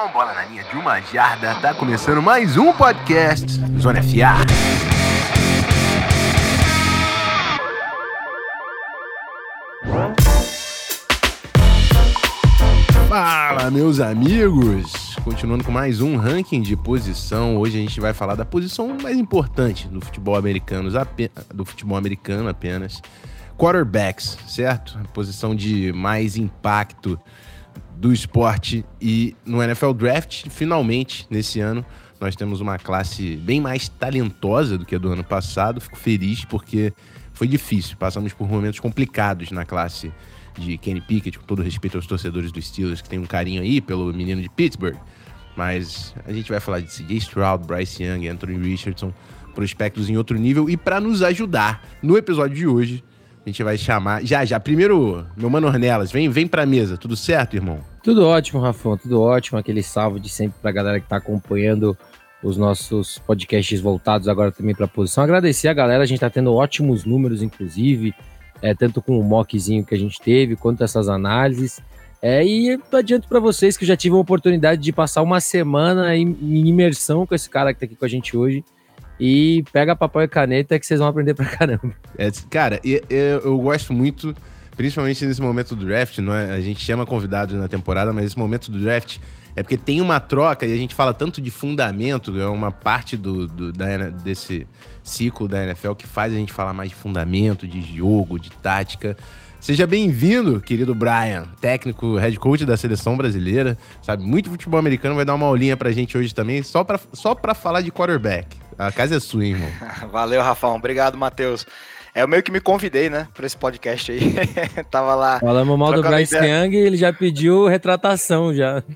Atenção, bola na linha de uma jarda. Tá começando mais um podcast Zona FA. Fala, meus amigos! Continuando com mais um ranking de posição. Hoje a gente vai falar da posição mais importante do futebol americano, do futebol americano apenas. Quarterbacks, certo? A posição de mais impacto do esporte e no NFL Draft, finalmente, nesse ano, nós temos uma classe bem mais talentosa do que a do ano passado. Fico feliz porque foi difícil. Passamos por momentos complicados na classe de Kenny Pickett, com todo respeito aos torcedores dos Steelers, que tem um carinho aí pelo menino de Pittsburgh. Mas a gente vai falar de CJ Stroud, Bryce Young, Anthony Richardson, prospectos em outro nível. E para nos ajudar no episódio de hoje, a gente vai chamar. Já, já. Primeiro, meu mano Ornelas, vem, vem pra mesa. Tudo certo, irmão? Tudo ótimo, Rafão. Tudo ótimo. Aquele salve de sempre pra galera que tá acompanhando os nossos podcasts voltados agora também pra posição. Agradecer a galera. A gente tá tendo ótimos números, inclusive. É, tanto com o mockzinho que a gente teve, quanto essas análises. É, e adianto para vocês que eu já tive a oportunidade de passar uma semana em, em imersão com esse cara que tá aqui com a gente hoje. E pega papel e caneta que vocês vão aprender pra caramba. É, cara, eu, eu gosto muito, principalmente nesse momento do draft, não é? a gente chama convidados na temporada, mas esse momento do draft é porque tem uma troca e a gente fala tanto de fundamento, é uma parte do, do da, desse ciclo da NFL que faz a gente falar mais de fundamento, de jogo, de tática. Seja bem-vindo, querido Brian, técnico, head coach da seleção brasileira. Sabe muito futebol americano, vai dar uma aulinha pra gente hoje também, só pra, só pra falar de quarterback. A casa é sua, irmão. Valeu, Rafão. Obrigado, Matheus. É, eu meio que me convidei, né, pra esse podcast aí. Tava lá. Falamos mal do Bryce Young e ele já pediu retratação já.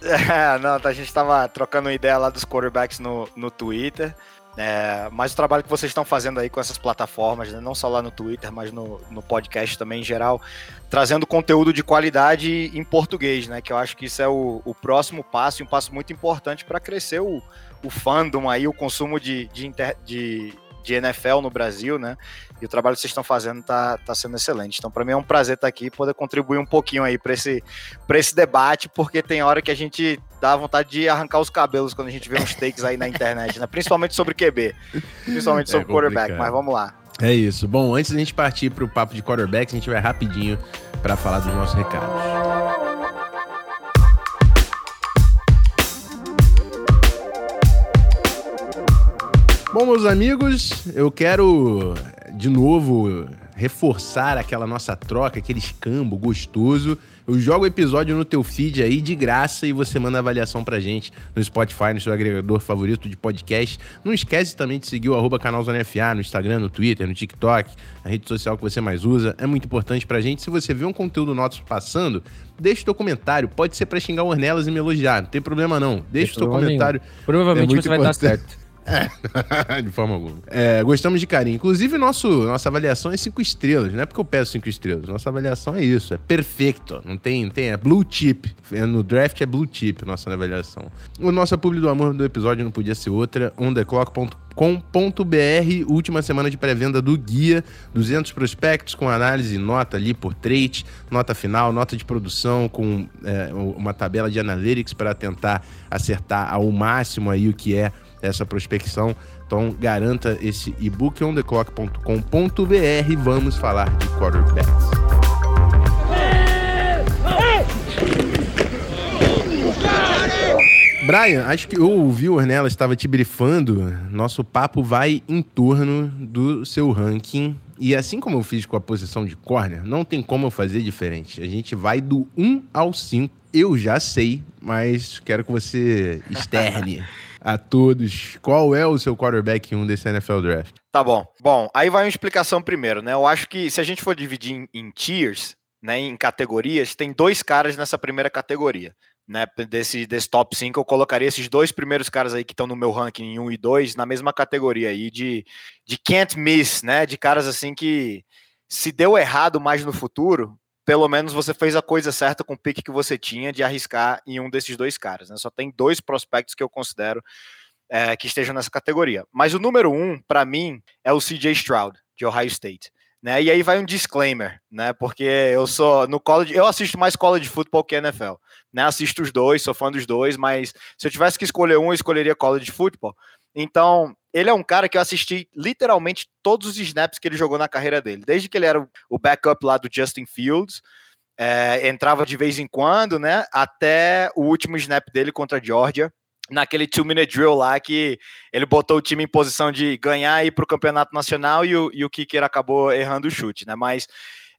É, não, a gente tava trocando ideia lá dos quarterbacks no, no Twitter. É, mas o trabalho que vocês estão fazendo aí com essas plataformas, né, não só lá no Twitter, mas no, no podcast também em geral, trazendo conteúdo de qualidade em português, né? Que eu acho que isso é o, o próximo passo, e um passo muito importante para crescer o, o fandom aí, o consumo de, de, inter, de, de, NFL no Brasil, né? E o trabalho que vocês estão fazendo tá, tá sendo excelente. Então, para mim é um prazer estar aqui e poder contribuir um pouquinho aí para esse, esse debate, porque tem hora que a gente dá vontade de arrancar os cabelos quando a gente vê uns takes aí na internet, né? Principalmente sobre QB, principalmente é sobre é quarterback, mas vamos lá. É isso. Bom, antes da gente partir para o papo de quarterback, a gente vai rapidinho para falar dos nossos recados. Bom, meus amigos, eu quero de novo reforçar aquela nossa troca, aquele escambo gostoso. Eu jogo o episódio no teu feed aí de graça e você manda avaliação pra gente no Spotify, no seu agregador favorito de podcast. Não esquece também de seguir o arroba canal Zona FA no Instagram, no Twitter, no TikTok, a rede social que você mais usa. É muito importante pra gente. Se você vê um conteúdo nosso passando, deixa o teu comentário. Pode ser para xingar o Ornelas e me elogiar, não tem problema não. Deixa o teu comentário. Nenhum. Provavelmente é você vai dar certo. É, de forma alguma. É, gostamos de carinho. Inclusive, nosso, nossa avaliação é cinco estrelas. Não é porque eu peço cinco estrelas. Nossa avaliação é isso. É perfeito. Não tem, tem. É blue chip. No draft é blue chip nossa avaliação. O nosso publi do amor do episódio não podia ser outra. ontheclock.com.br última semana de pré-venda do guia, 200 prospectos com análise, nota ali por trade, nota final, nota de produção com é, uma tabela de analytics para tentar acertar ao máximo aí o que é essa prospecção. Então garanta esse e-book ontheclock.com.br. Vamos falar de quarterbacks. Brian, acho que o Ornella estava te brifando. Nosso papo vai em torno do seu ranking. E assim como eu fiz com a posição de corner, não tem como eu fazer diferente. A gente vai do 1 ao 5. Eu já sei, mas quero que você externe a todos qual é o seu quarterback 1 desse NFL Draft. Tá bom. Bom, aí vai uma explicação primeiro, né? Eu acho que se a gente for dividir em, em tiers, né, em categorias, tem dois caras nessa primeira categoria. Né, desse, desse top 5, eu colocaria esses dois primeiros caras aí que estão no meu ranking 1 e 2 na mesma categoria aí de, de can't miss, né? De caras assim que se deu errado mais no futuro, pelo menos você fez a coisa certa com o pique que você tinha de arriscar em um desses dois caras. Né? Só tem dois prospectos que eu considero é, que estejam nessa categoria. Mas o número um, para mim, é o CJ Stroud, de Ohio State. Né? E aí vai um disclaimer, né? Porque eu sou no college, eu assisto mais college football que NFL, né? Assisto os dois, sou fã dos dois, mas se eu tivesse que escolher um, eu escolheria college football. Então, ele é um cara que eu assisti literalmente todos os snaps que ele jogou na carreira dele, desde que ele era o backup lá do Justin Fields, é, entrava de vez em quando, né? Até o último snap dele contra a Georgia, naquele two-minute drill lá que ele botou o time em posição de ganhar e ir para o campeonato nacional e o, e o kicker acabou errando o chute, né? Mas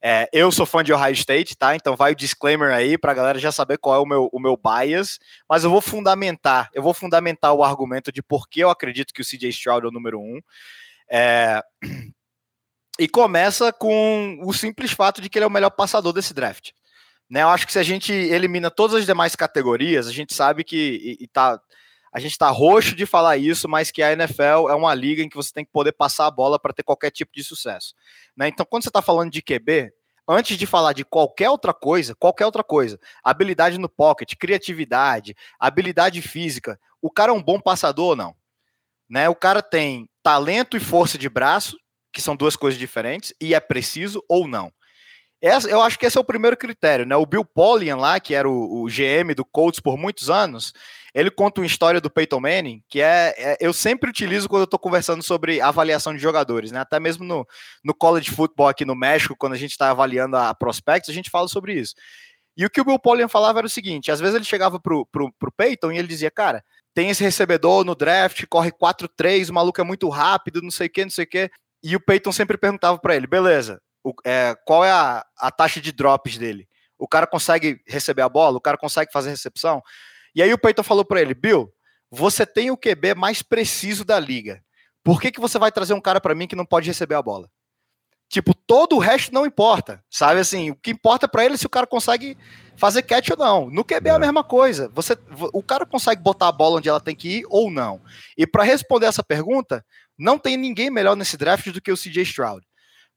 é, eu sou fã de Ohio State, tá? Então vai o disclaimer aí para galera já saber qual é o meu, o meu bias, mas eu vou fundamentar, eu vou fundamentar o argumento de por que eu acredito que o CJ Stroud é o número um. É... E começa com o simples fato de que ele é o melhor passador desse draft. Né, eu acho que se a gente elimina todas as demais categorias, a gente sabe que e, e tá, a gente está roxo de falar isso, mas que a NFL é uma liga em que você tem que poder passar a bola para ter qualquer tipo de sucesso. Né? Então, quando você está falando de QB, antes de falar de qualquer outra coisa, qualquer outra coisa, habilidade no pocket, criatividade, habilidade física, o cara é um bom passador ou não? Né? O cara tem talento e força de braço, que são duas coisas diferentes, e é preciso ou não. Eu acho que esse é o primeiro critério, né? O Bill Polian lá, que era o, o GM do Colts por muitos anos, ele conta uma história do Peyton Manning que é, é eu sempre utilizo quando eu estou conversando sobre avaliação de jogadores, né? Até mesmo no, no college football aqui no México, quando a gente está avaliando a prospects, a gente fala sobre isso. E o que o Bill Polian falava era o seguinte: às vezes ele chegava pro, pro, pro Peyton e ele dizia, cara, tem esse recebedor no draft, corre 4-3, o maluco é muito rápido, não sei o que, não sei o que. E o Peyton sempre perguntava para ele, beleza, o, é, qual é a, a taxa de drops dele? O cara consegue receber a bola? O cara consegue fazer recepção? E aí o Peyton falou para ele, Bill, você tem o QB mais preciso da liga. Por que, que você vai trazer um cara para mim que não pode receber a bola? Tipo, todo o resto não importa, sabe? Assim, o que importa para ele é se o cara consegue fazer catch ou não. No QB é, é a mesma coisa. Você, o cara consegue botar a bola onde ela tem que ir ou não. E para responder essa pergunta, não tem ninguém melhor nesse draft do que o CJ Stroud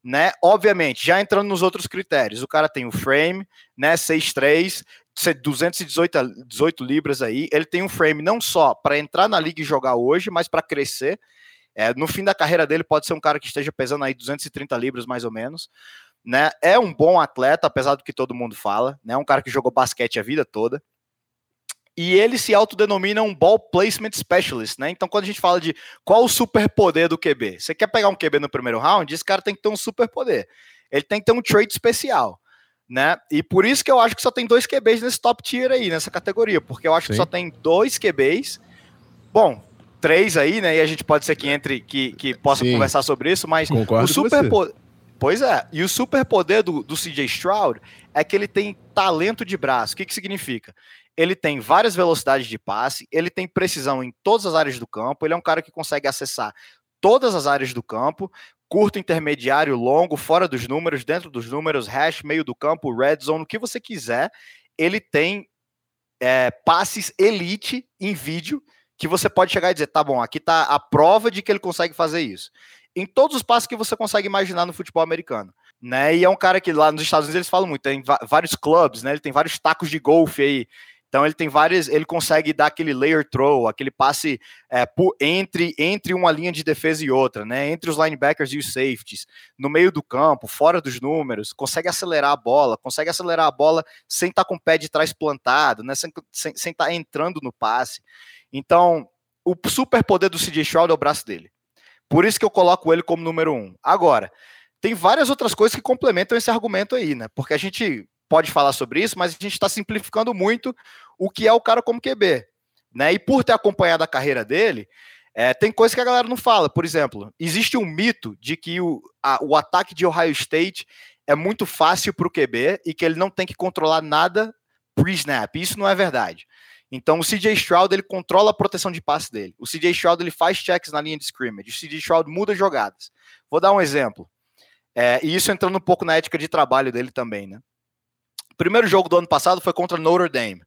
né? Obviamente, já entrando nos outros critérios, o cara tem o frame, né? 6'3, 218 18 libras aí. Ele tem um frame não só para entrar na liga e jogar hoje, mas para crescer. É, no fim da carreira dele, pode ser um cara que esteja pesando aí 230 libras mais ou menos. Né? É um bom atleta, apesar do que todo mundo fala. Né? Um cara que jogou basquete a vida toda e ele se autodenomina um ball placement specialist, né? Então, quando a gente fala de qual o superpoder do QB, você quer pegar um QB no primeiro round, esse cara tem que ter um superpoder. Ele tem que ter um trait especial, né? E por isso que eu acho que só tem dois QBs nesse top tier aí, nessa categoria, porque eu acho Sim. que só tem dois QBs. Bom, três aí, né? E a gente pode ser que entre, que, que possa Sim. conversar sobre isso, mas Concordo o superpoder. Pois é, e o superpoder do, do CJ Stroud é que ele tem talento de braço. O que, que significa? ele tem várias velocidades de passe, ele tem precisão em todas as áreas do campo, ele é um cara que consegue acessar todas as áreas do campo, curto, intermediário, longo, fora dos números, dentro dos números, hash, meio do campo, red zone, o que você quiser. Ele tem é, passes elite em vídeo que você pode chegar e dizer, tá bom, aqui tá a prova de que ele consegue fazer isso. Em todos os passos que você consegue imaginar no futebol americano. Né? E é um cara que lá nos Estados Unidos eles falam muito, tem vários clubes, né? Ele tem vários tacos de golfe aí então ele tem várias, ele consegue dar aquele layer throw, aquele passe é, por, entre, entre uma linha de defesa e outra, né? Entre os linebackers e os safeties, no meio do campo, fora dos números, consegue acelerar a bola, consegue acelerar a bola sem estar tá com o pé de trás plantado, né? Sem estar sem, sem tá entrando no passe. Então, o super poder do CJ Stroud é o braço dele. Por isso que eu coloco ele como número um. Agora, tem várias outras coisas que complementam esse argumento aí, né? Porque a gente pode falar sobre isso, mas a gente está simplificando muito o que é o cara como QB. Né? E por ter acompanhado a carreira dele, é, tem coisa que a galera não fala. Por exemplo, existe um mito de que o, a, o ataque de Ohio State é muito fácil para o QB e que ele não tem que controlar nada pre-snap. Isso não é verdade. Então o CJ Stroud ele controla a proteção de passe dele. O CJ Stroud ele faz checks na linha de scrimmage. O CJ Stroud muda jogadas. Vou dar um exemplo. É, e isso entrando um pouco na ética de trabalho dele também, né? Primeiro jogo do ano passado foi contra Notre Dame.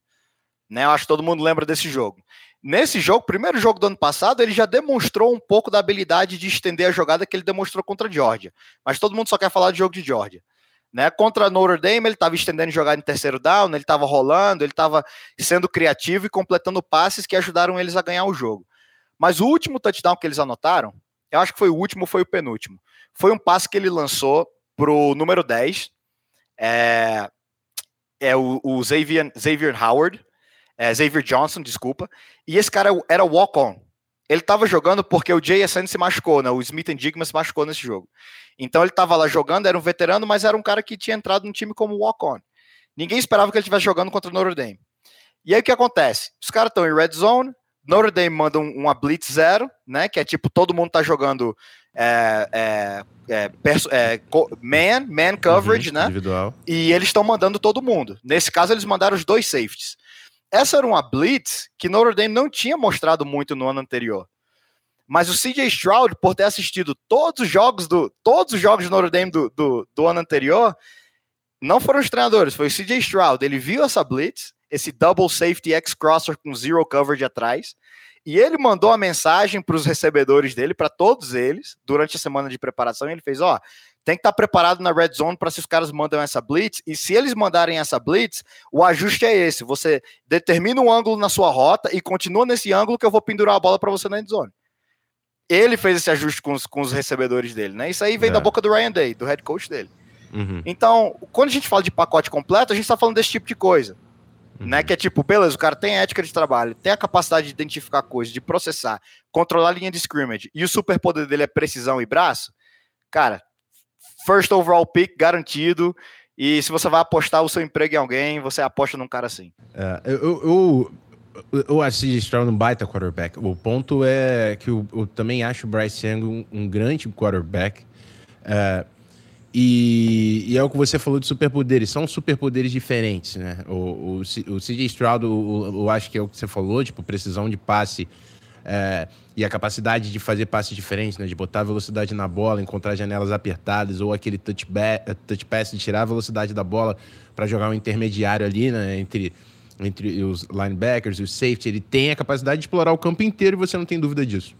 Né? Eu acho que todo mundo lembra desse jogo. Nesse jogo, primeiro jogo do ano passado, ele já demonstrou um pouco da habilidade de estender a jogada que ele demonstrou contra a Georgia. Mas todo mundo só quer falar de jogo de Georgia. Né? Contra Notre Dame, ele estava estendendo jogada em terceiro down, ele estava rolando, ele estava sendo criativo e completando passes que ajudaram eles a ganhar o jogo. Mas o último touchdown que eles anotaram, eu acho que foi o último, foi o penúltimo. Foi um passe que ele lançou pro número 10, é, é o, o Xavier, Xavier Howard, é, Xavier Johnson, desculpa, e esse cara era walk-on. Ele estava jogando porque o JSN se machucou, né? O Smith Digma se machucou nesse jogo. Então ele estava lá jogando, era um veterano, mas era um cara que tinha entrado no time como walk-on. Ninguém esperava que ele estivesse jogando contra o Notre Dame. E aí o que acontece? Os caras estão em red zone, Notre Dame manda uma blitz zero, né? Que é tipo todo mundo tá jogando é, é, é, é man, man coverage, uhum, né? Individual. E eles estão mandando todo mundo. Nesse caso, eles mandaram os dois safeties. Essa era uma blitz que Notre Dame não tinha mostrado muito no ano anterior. Mas o CJ Stroud, por ter assistido todos os jogos do todos os jogos de Notre Dame do, do, do ano anterior, não foram os treinadores, foi o CJ Stroud. Ele viu essa blitz, esse double safety X crosser com zero coverage atrás, e ele mandou a mensagem para os recebedores dele, para todos eles, durante a semana de preparação. ele fez: Ó, tem que estar tá preparado na red zone para se os caras mandam essa blitz. E se eles mandarem essa blitz, o ajuste é esse: você determina um ângulo na sua rota e continua nesse ângulo que eu vou pendurar a bola para você na end zone. Ele fez esse ajuste com os, com os recebedores dele, né? Isso aí vem é. da boca do Ryan Day, do head coach dele. Uhum. Então, quando a gente fala de pacote completo, a gente está falando desse tipo de coisa. Uhum. Né, que é tipo, beleza, o cara tem ética de trabalho, tem a capacidade de identificar coisas, de processar, controlar a linha de scrimmage, e o superpoder dele é precisão e braço, cara, first overall pick garantido, e se você vai apostar o seu emprego em alguém, você aposta num cara assim. É, eu, eu, eu, acho que Stroud um baita quarterback. O ponto é que eu, eu também acho o Bryce Young um, um grande quarterback. É, e, e, é o que você falou de superpoderes, são superpoderes diferentes, né? O, o, o CJ Stroud, eu acho que é o que você falou, tipo, precisão de passe é, e a capacidade de fazer passes diferentes, né? De botar velocidade na bola, encontrar janelas apertadas, ou aquele touch, touch pass de tirar a velocidade da bola para jogar um intermediário ali, né? Entre, entre os linebackers e o safety. Ele tem a capacidade de explorar o campo inteiro e você não tem dúvida disso.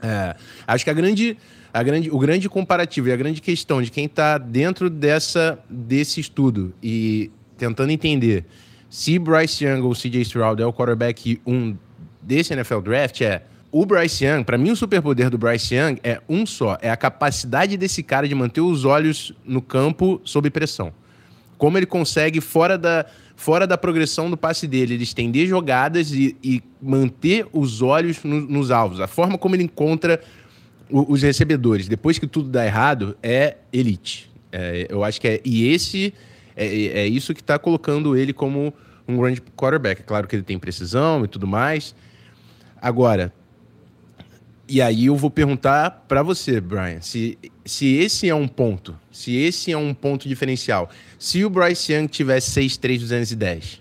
É, acho que a grande a grande, o grande comparativo e a grande questão de quem está dentro dessa, desse estudo e tentando entender se Bryce Young ou CJ Stroud é o quarterback 1 desse NFL Draft é o Bryce Young, para mim o superpoder do Bryce Young é um só, é a capacidade desse cara de manter os olhos no campo sob pressão. Como ele consegue fora da fora da progressão do passe dele, ele estender jogadas e, e manter os olhos no, nos alvos. A forma como ele encontra os recebedores, depois que tudo dá errado, é elite. É, eu acho que é. E esse é, é isso que está colocando ele como um grande quarterback. É claro que ele tem precisão e tudo mais. Agora, e aí eu vou perguntar para você, Brian, se, se esse é um ponto, se esse é um ponto diferencial. Se o Bryce Young tivesse 6'3",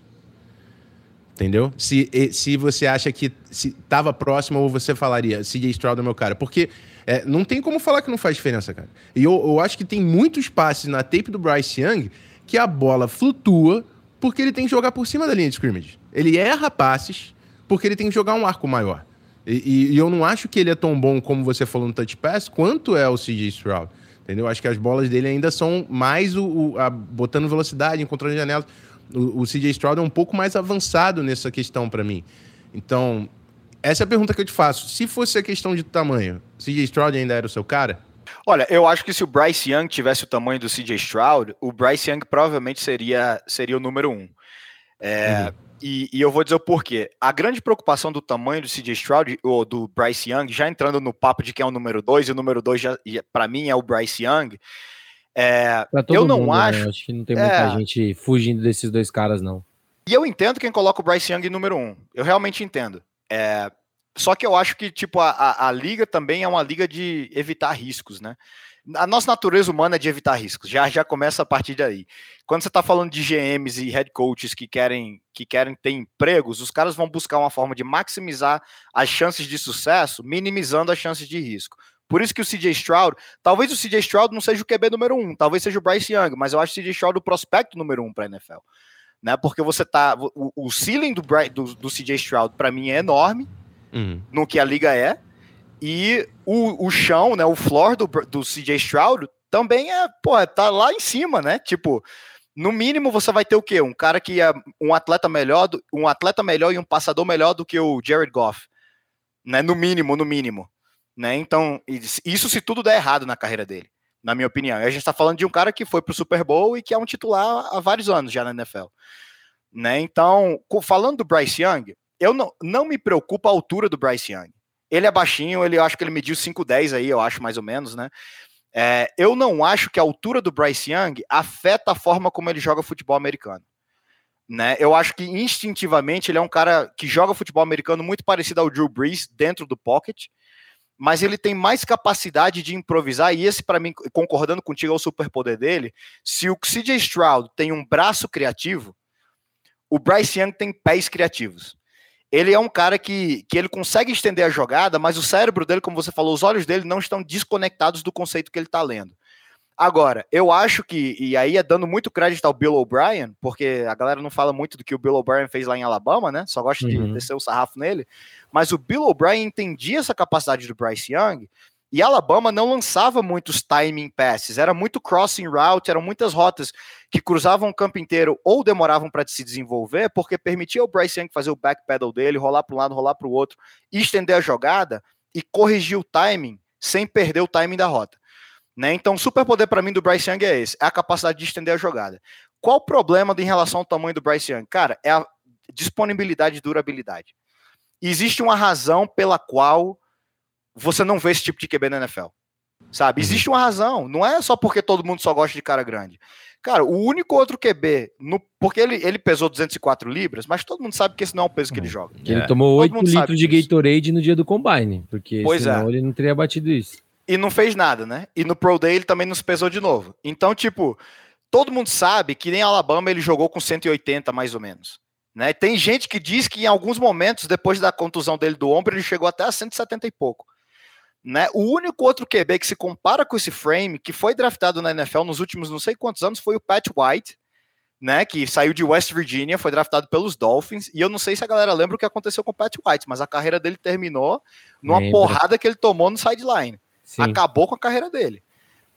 Entendeu? Se, se você acha que estava próximo ou você falaria, CJ Stroud é meu cara. Porque é, não tem como falar que não faz diferença, cara. E eu, eu acho que tem muitos passes na tape do Bryce Young que a bola flutua porque ele tem que jogar por cima da linha de scrimmage. Ele erra passes porque ele tem que jogar um arco maior. E, e, eu não acho que ele é tão bom como você falou no touch pass, quanto é o CJ Stroud. Entendeu? Acho que as bolas dele ainda são mais o, o a, botando velocidade, encontrando janelas. O, o CJ Stroud é um pouco mais avançado nessa questão para mim. Então, essa é a pergunta que eu te faço. Se fosse a questão de tamanho, CJ Stroud ainda era o seu cara? Olha, eu acho que se o Bryce Young tivesse o tamanho do CJ Stroud, o Bryce Young provavelmente seria, seria o número um. É, uhum. e, e, eu vou dizer o porquê. A grande preocupação do tamanho do CJ Stroud, ou do Bryce Young, já entrando no papo de quem é o número dois, e o número dois, para mim, é o Bryce Young. É, eu não mundo, acho. Né? Acho que não tem muita é, gente fugindo desses dois caras, não. E eu entendo quem coloca o Bryce Young em número um. Eu realmente entendo. É, só que eu acho que tipo a, a, a, liga também é uma liga de evitar riscos, né? A nossa natureza humana é de evitar riscos. Já já começa a partir daí. Quando você está falando de GMs e head coaches que querem que querem ter empregos, os caras vão buscar uma forma de maximizar as chances de sucesso, minimizando as chances de risco. Por isso que o CJ Stroud, talvez o CJ Stroud não seja o QB número um, talvez seja o Bryce Young, mas eu acho o CJ Stroud o prospecto número um para a NFL né? Porque você tá. O, o ceiling do, do, do CJ Stroud, para mim, é enorme uhum. no que a liga é. E o, o chão, né? O floor do, do CJ Stroud também é, pô, tá lá em cima, né? Tipo, no mínimo você vai ter o quê? Um cara que é um atleta melhor, do, um atleta melhor e um passador melhor do que o Jared Goff, né? No mínimo, no mínimo, né? Então, isso se tudo der errado na carreira dele. Na minha opinião. A gente está falando de um cara que foi para o Super Bowl e que é um titular há vários anos já na NFL. Né? Então, falando do Bryce Young, eu não, não me preocupa a altura do Bryce Young. Ele é baixinho, ele eu acho que ele mediu 5'10 aí, eu acho mais ou menos, né? É, eu não acho que a altura do Bryce Young afeta a forma como ele joga futebol americano. Né? Eu acho que instintivamente ele é um cara que joga futebol americano muito parecido ao Drew Brees dentro do pocket, mas ele tem mais capacidade de improvisar, e esse, para mim, concordando contigo, é o superpoder dele. Se o CJ Stroud tem um braço criativo, o Bryce Young tem pés criativos ele é um cara que, que ele consegue estender a jogada, mas o cérebro dele, como você falou, os olhos dele não estão desconectados do conceito que ele está lendo. Agora, eu acho que, e aí é dando muito crédito ao Bill O'Brien, porque a galera não fala muito do que o Bill O'Brien fez lá em Alabama, né? Só gosta uhum. de descer o sarrafo nele. Mas o Bill O'Brien entendia essa capacidade do Bryce Young e Alabama não lançava muitos timing passes, era muito crossing route, eram muitas rotas que cruzavam o campo inteiro ou demoravam para se desenvolver, porque permitia o Bryce Young fazer o backpedal dele, rolar para um lado, rolar para o outro, estender a jogada e corrigir o timing sem perder o timing da rota. Né? Então, o superpoder para mim do Bryce Young é esse, é a capacidade de estender a jogada. Qual o problema em relação ao tamanho do Bryce Young? Cara, é a disponibilidade e durabilidade. existe uma razão pela qual você não vê esse tipo de QB na NFL. Sabe? Uhum. Existe uma razão. Não é só porque todo mundo só gosta de cara grande. Cara, o único outro QB, no, porque ele, ele pesou 204 libras, mas todo mundo sabe que esse não é o peso que ele uhum. joga. Ele é. tomou 8 litros de Gatorade no dia do Combine, porque pois senão é. ele não teria batido isso. E não fez nada, né? E no Pro Day ele também não se pesou de novo. Então, tipo, todo mundo sabe que nem Alabama ele jogou com 180 mais ou menos. Né? Tem gente que diz que em alguns momentos, depois da contusão dele do ombro, ele chegou até a 170 e pouco. Né? O único outro QB que se compara com esse frame, que foi draftado na NFL nos últimos não sei quantos anos, foi o Pat White, né? Que saiu de West Virginia, foi draftado pelos Dolphins. E eu não sei se a galera lembra o que aconteceu com o Pat White, mas a carreira dele terminou numa Lembra. porrada que ele tomou no sideline. Acabou com a carreira dele.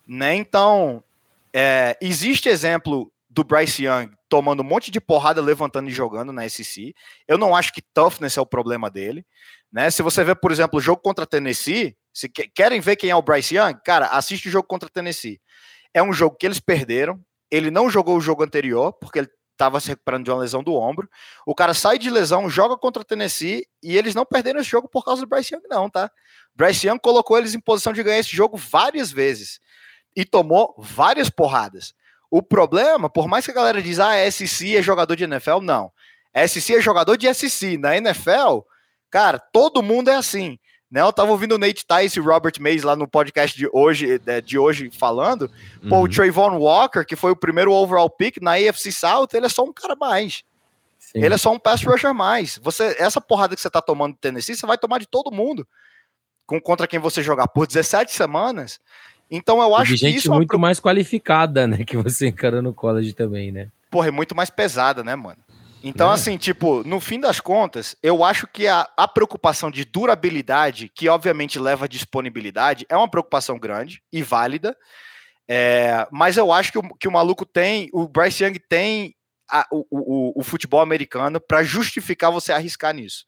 Né? Então, é, existe exemplo do Bryce Young tomando um monte de porrada, levantando e jogando na SEC. Eu não acho que toughness é o problema dele. Né? Se você vê, por exemplo, o jogo contra Tennessee, se querem ver quem é o Bryce Young, cara, assiste o jogo contra Tennessee. É um jogo que eles perderam. Ele não jogou o jogo anterior, porque ele estava se recuperando de uma lesão do ombro. O cara sai de lesão, joga contra Tennessee e eles não perderam esse jogo por causa do Bryce Young, não, tá? Bryce Young colocou eles em posição de ganhar esse jogo várias vezes e tomou várias porradas. O problema, por mais que a galera diz, ah, SC é jogador de NFL, não. SC é jogador de SC. Na NFL, cara, todo mundo é assim. Né? Eu tava ouvindo o Nate Tice e o Robert Mays lá no podcast de hoje, é, de hoje falando. Uhum. Pô, o uhum. Trayvon Walker, que foi o primeiro overall pick na AFC South, ele é só um cara mais. Sim. Ele é só um pass rusher mais. Você, essa porrada que você tá tomando do Tennessee, você vai tomar de todo mundo. Com, contra quem você jogar por 17 semanas. Então eu acho que gente isso é muito mais qualificada, né, que você encara no college também, né? Porra, é muito mais pesada, né, mano? Então, é. assim, tipo, no fim das contas, eu acho que a, a preocupação de durabilidade, que obviamente leva a disponibilidade, é uma preocupação grande e válida. É, mas eu acho que o, que o maluco tem, o Bryce Young tem a, o, o, o, futebol americano para justificar você arriscar nisso.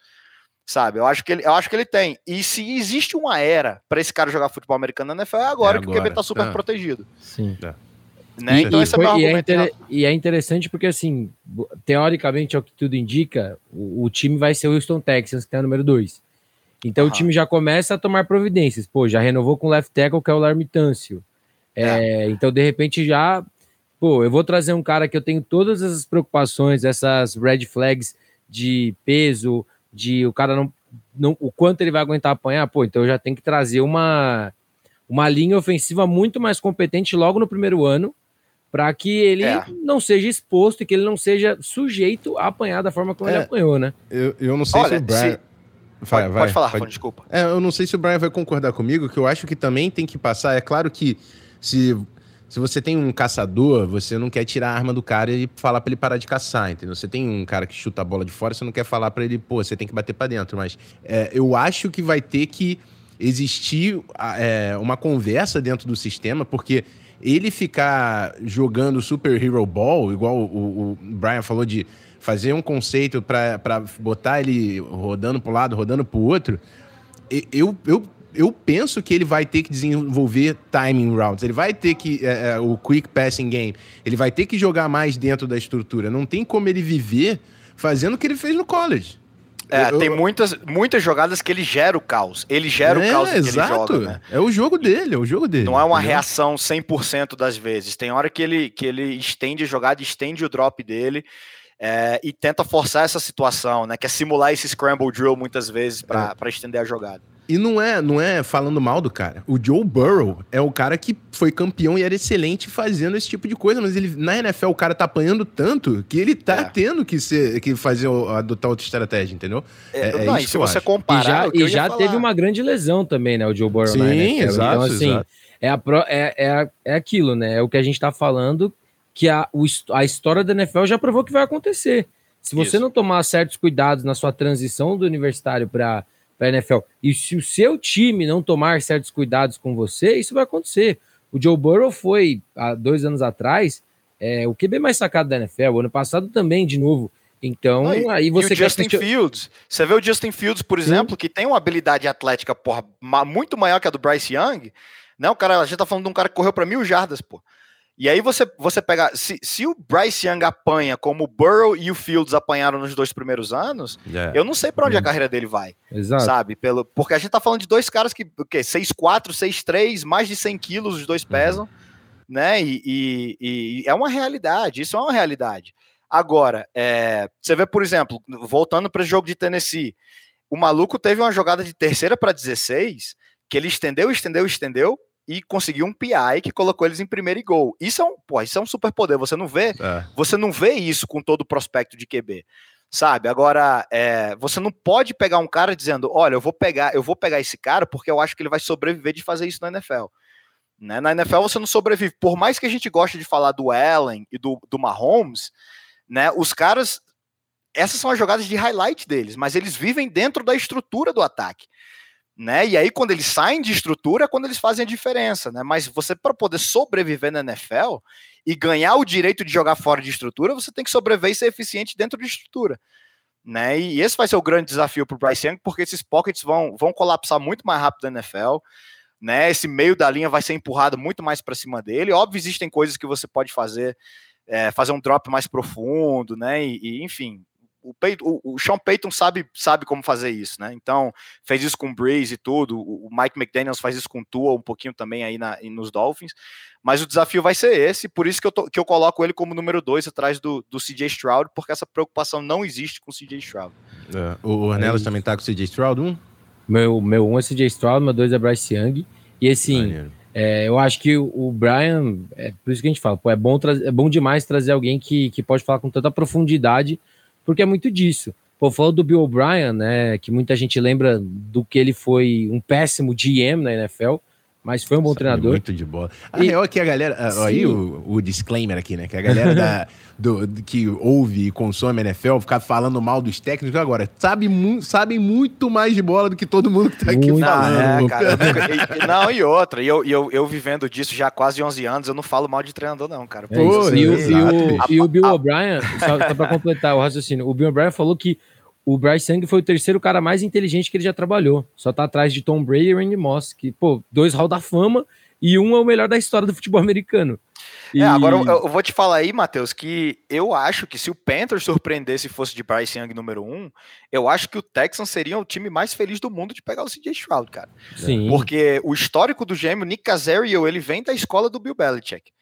Sabe? Eu acho que ele, eu acho que ele tem. E se existe uma era para esse cara jogar futebol americano na NFL, é agora, é agora. que o QB tá super é. protegido. Sim. É. Né? E, então, e, foi, é e, é inter... e, é interessante porque, assim, teoricamente, ao que tudo indica, o, o time vai ser o Houston Texans, que tem o número 2. Então uhum. o time já começa a tomar providências. Pô, já renovou com o left tackle, que é o Larmitâncio. É, é. Então, de repente, já. Pô, eu vou trazer um cara que eu tenho todas essas preocupações, essas red flags de peso, de o cara não. não o quanto ele vai aguentar apanhar. Pô, então eu já tenho que trazer uma, uma linha ofensiva muito mais competente logo no primeiro ano para que ele é. não seja exposto e que ele não seja sujeito a apanhar da forma como é, ele apanhou, né? Eu, eu não sei Olha, se o Brian. Se... Vai, pode, vai, pode falar, pode... desculpa. É, eu não sei se o Brian vai concordar comigo, que eu acho que também tem que passar. É claro que se, se você tem um caçador, você não quer tirar a arma do cara e falar para ele parar de caçar, entendeu? Você tem um cara que chuta a bola de fora, você não quer falar para ele, pô, você tem que bater para dentro. Mas é, eu acho que vai ter que existir é, uma conversa dentro do sistema, porque ele ficar jogando Super Hero Ball, igual o, o Brian falou de fazer um conceito para botar ele rodando para um lado, rodando para o outro, eu, eu eu penso que ele vai ter que desenvolver timing routes, ele vai ter que. É, é, o quick passing game, ele vai ter que jogar mais dentro da estrutura. Não tem como ele viver fazendo o que ele fez no college. É, eu, tem muitas, muitas jogadas que ele gera o caos. Ele gera é, o caos que exato. ele joga, né? É o jogo dele, é o jogo dele. Não é uma entendeu? reação 100% das vezes. Tem hora que ele, que ele estende a jogada, estende o drop dele é, e tenta forçar essa situação, né? Que é simular esse scramble drill muitas vezes para é. estender a jogada. E não é, não é falando mal do cara. O Joe Burrow é o cara que foi campeão e era excelente fazendo esse tipo de coisa, mas ele na NFL o cara tá apanhando tanto que ele tá é. tendo que ser que fazer adotar outra estratégia, entendeu? É, é, não, é isso se você comparar, e já, e já teve uma grande lesão também, né, o Joe Burrow Sim, na NFL. Exato, então assim, exato. é a pro, é, é, é aquilo, né? É o que a gente tá falando que a, o, a história da NFL já provou que vai acontecer. Se você Isso. não tomar certos cuidados na sua transição do universitário para para a NFL. E se o seu time não tomar certos cuidados com você, isso vai acontecer. O Joe Burrow foi, há dois anos atrás, é, o QB mais sacado da NFL. O ano passado também, de novo. Então, aí você. E o Justin que... Fields. Você vê o Justin Fields, por exemplo, Sim. que tem uma habilidade atlética porra, muito maior que a do Bryce Young. Não, o cara, a gente tá falando de um cara que correu para mil jardas, pô. E aí você, você pega. Se, se o Bryce Young apanha como o Burrow e o Fields apanharam nos dois primeiros anos, yeah. É. eu não sei para onde a uhum. carreira dele vai. Exato. Sabe? Pelo, porque a gente tá falando de dois caras que, o quê? 6'4, 6'3, mais de 100 quilos, os dois uhum. pesam, uhum. né? E, e, e, é uma realidade, isso é uma realidade. Agora, é, você vê, por exemplo, voltando para o jogo de Tennessee, o maluco teve uma jogada de terceira para 16, que ele estendeu, estendeu, estendeu, e conseguiu um PI que colocou eles em primeiro e gol. Isso é um, pô, isso é um superpoder. Você não vê, é. você não vê isso com todo o prospecto de QB. Sabe? Agora, é, você não pode pegar um cara dizendo, olha, eu vou pegar, eu vou pegar esse cara porque eu acho que ele vai sobreviver de fazer isso na NFL. Né? Na NFL você não sobrevive. Por mais que a gente goste de falar do Allen e do, do Mahomes, né? Os caras, essas são as jogadas de highlight deles, mas eles vivem dentro da estrutura do ataque né? E aí, quando eles saem de estrutura, é quando eles fazem a diferença, né? Mas você, para poder sobreviver na NFL e ganhar o direito de jogar fora de estrutura, você tem que sobreviver e ser eficiente dentro de estrutura. Né? E esse vai ser o grande desafio para o Bryce Young, porque esses pockets vão, vão colapsar muito mais rápido na NFL. Né? Esse meio da linha vai ser empurrado muito mais para cima dele. Óbvio, existem coisas que você pode fazer, é, fazer um drop mais profundo, né? E, e enfim, o, Peyton, o, o, Sean Payton sabe, sabe como fazer isso, né? Então, fez isso com o Breeze e tudo. O, Mike McDaniels faz isso com o Tua um pouquinho também aí na, nos Dolphins. Mas o desafio vai ser esse, por isso que eu, tô, que eu coloco ele como número dois atrás do, do CJ Stroud, porque essa preocupação não existe com o CJ Stroud. É, o Ornelas é também tá com o CJ Stroud, um? Meu, meu um é CJ Stroud, meu dois é Bryce Young. E assim, é, eu acho que o, o Brian, é por isso que a gente fala, pô, é bom, é bom demais trazer alguém que, que pode falar com tanta profundidade porque é muito disso. Pô, falou do Bill O'Brien, né, que muita gente lembra do que ele foi um péssimo GM na NFL, mas foi um bom Sabe treinador. Muito de bola. A e, real é que a galera. Ah, aí o, o, disclaimer aqui, né? Que a galera da, do, do, que ouve e consome NFL ficar falando mal dos técnicos agora. Sabe mu sabem muito mais de bola do que todo mundo que tá aqui muito falando. É, cara, não, e outra. E eu, eu, eu vivendo disso já há quase 11 anos, eu não falo mal de treinador, não, cara. É Pô, e, o, e, o, e o Bill O'Brien, só, só pra completar o raciocínio, o Bill O'Brien falou que o Bryce Young foi o terceiro cara mais inteligente que ele já trabalhou. Só tá atrás de Tom Brady e Randy Moss, que, pô, dois Hall da Fama e um é o melhor da história do futebol americano. E... É, agora eu, eu, vou te falar aí, Matheus, que eu acho que se o Panthers surpreendesse e fosse de Bryce Young número um, eu acho que o Texans seria o time mais feliz do mundo de pegar o CJ Stroud, cara. Sim. Porque o histórico do gêmeo Nick Casario, ele vem da escola do Bill Belichick.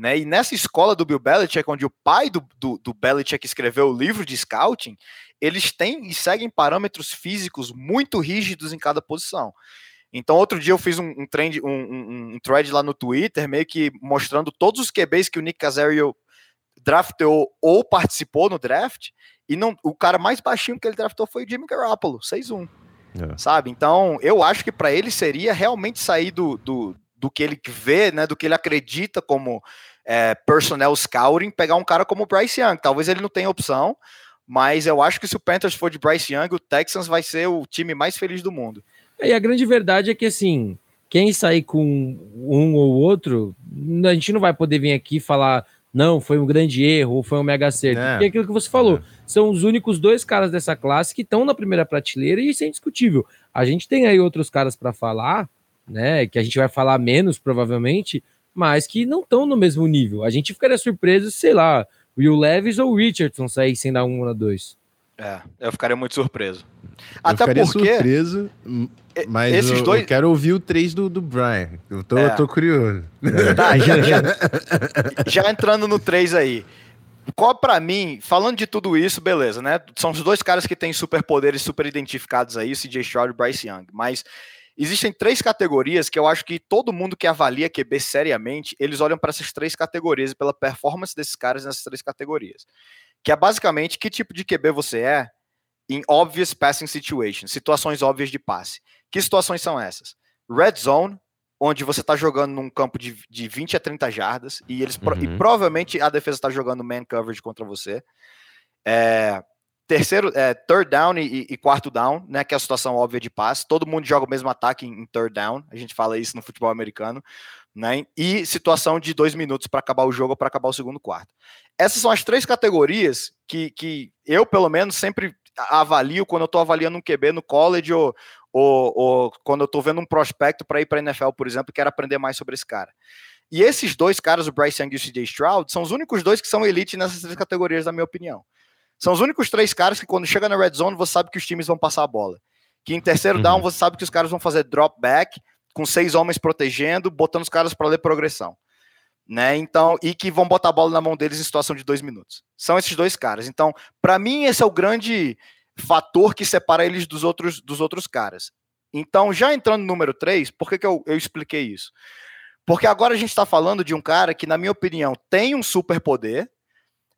Né? E nessa escola do Bill Belichick, onde o pai do, do, do Belichick escreveu o livro de scouting, eles têm e seguem parâmetros físicos muito rígidos em cada posição. Então, outro dia eu fiz um, um, trend, um, um, um, thread lá no Twitter, meio que mostrando todos os QBs que o Nick Casario draftou ou participou no draft, e não, o cara mais baixinho que ele draftou foi o Jimmy Garoppolo, 6-1. É. Sabe? Então, eu acho que para ele seria realmente sair do, do, do que ele vê, né, do que ele acredita como é, personnel scouting, pegar um cara como o Bryce Young. Talvez ele não tenha opção, mas eu acho que se o Panthers for de Bryce Young, o Texans vai ser o time mais feliz do mundo. É, e a grande verdade é que, assim, quem sair com um ou outro, a gente não vai poder vir aqui falar não, foi um grande erro, ou foi um mega acerto. É. Porque é aquilo que você falou, é. são os únicos dois caras dessa classe que estão na primeira prateleira e isso é indiscutível. A gente tem aí outros caras para falar, né, que a gente vai falar menos provavelmente, mas que não estão no mesmo nível. A gente ficaria surpreso, sei lá, Will Levis ou Richardson sair sem dar um ou dois. É, eu ficaria muito surpreso. Eu Até ficaria porque... surpreso, mas esses eu, dois... eu quero ouvir o 3 do, do Brian. Eu tô, é. eu tô curioso. Tá, já, já, já entrando no 3 aí. Qual para mim, falando de tudo isso, beleza, né? São os dois caras que têm superpoderes super identificados aí, o CJ Stroud e o Bryce Young. Mas existem três categorias que eu acho que todo mundo que avalia QB seriamente, eles olham para essas três categorias pela performance desses caras nessas três categorias que é basicamente que tipo de QB você é em obvious passing situations, situações óbvias de passe. Que situações são essas? Red zone, onde você está jogando num campo de, de 20 a 30 jardas e eles uhum. e provavelmente a defesa está jogando man coverage contra você. É, terceiro, é, third down e, e, quarto down, né, que é a situação óbvia de passe. Todo mundo joga o mesmo ataque em, em third down. A gente fala isso no futebol americano né? E situação de dois minutos para acabar o jogo ou para acabar o segundo quarto. Essas são as três categorias que, que eu, pelo menos, sempre avalio quando eu estou avaliando um QB no college ou, ou, ou quando eu estou vendo um prospecto para ir para a NFL, por exemplo, e quero aprender mais sobre esse cara. E esses dois caras, o Bryce Young e o CJ Stroud, são os únicos dois que são elite nessas três categorias, na minha opinião. São os únicos três caras que, quando chega na red zone, você sabe que os times vão passar a bola. Que em terceiro uhum. down, você sabe que os caras vão fazer drop back com seis homens protegendo, botando os caras para ler progressão. Né? Então, e que vão botar a bola na mão deles em situação de dois minutos. São esses dois caras. Então, para mim, esse é o grande fator que separa eles dos outros, dos outros caras. Então, já entrando no número 3, por que, que eu, eu expliquei isso? Porque agora a gente está falando de um cara que, na minha opinião, tem um superpoder,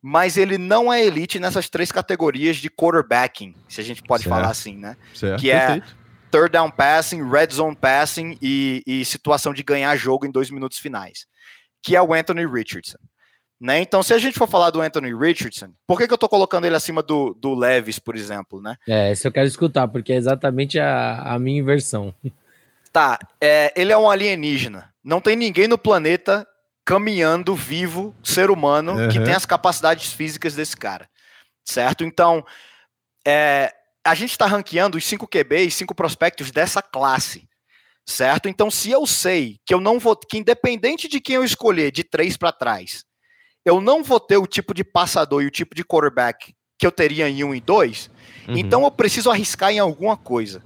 mas ele não é elite nessas três categorias de quarterbacking, se a gente pode certo. falar assim, né? Certo. Que é Perfeito third down passing, red zone passing e, e, situação de ganhar jogo em dois minutos finais, que é o Anthony Richardson. Né? Então, se a gente for falar do Anthony Richardson, por que, que eu tô colocando ele acima do, do Levis, por exemplo, né? É, isso eu quero escutar, porque é exatamente a, a minha inversão. Tá, é, ele é um alienígena. Não tem ninguém no planeta caminhando vivo, ser humano, uhum. que tem as capacidades físicas desse cara. Certo? Então, é, a gente está ranqueando os cinco QBs, cinco prospectos dessa classe, certo? Então, se eu sei que eu não vou, que independente de quem eu escolher de três para trás, eu não vou ter o tipo de passador e o tipo de quarterback que eu teria em um e dois, uhum. então eu preciso arriscar em alguma coisa.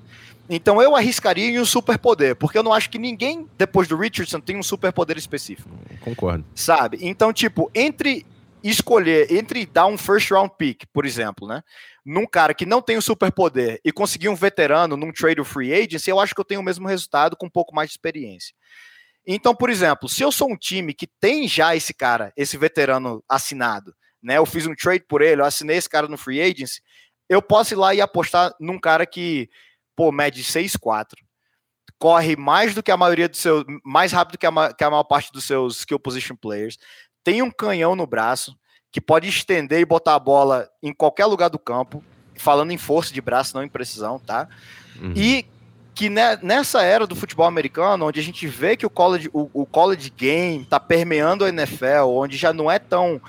Então eu arriscaria em um superpoder, porque eu não acho que ninguém, depois do Richardson, tem um superpoder específico. Concordo. Sabe? Então, tipo, entre escolher, entre dar um first round pick, por exemplo, né? num cara que não tem o superpoder e conseguir um veterano num trade free agency, eu acho que eu tenho o mesmo resultado com um pouco mais de experiência. Então, por exemplo, se eu sou um time que tem já esse cara, esse veterano assinado, né? Eu fiz um trade por ele, eu assinei esse cara no free agency, eu posso ir lá e apostar num cara que, pô, mede 6'4", corre mais do que a maioria dos seus, mais rápido que a, que a maior parte dos seus skill position players, tem um canhão no braço, que pode estender e botar a bola em qualquer lugar do campo, falando em força de braço, não em precisão, tá? Uhum. E que nessa era do futebol americano, onde a gente vê que o college, o, o college game está permeando a NFL, onde já não é tão,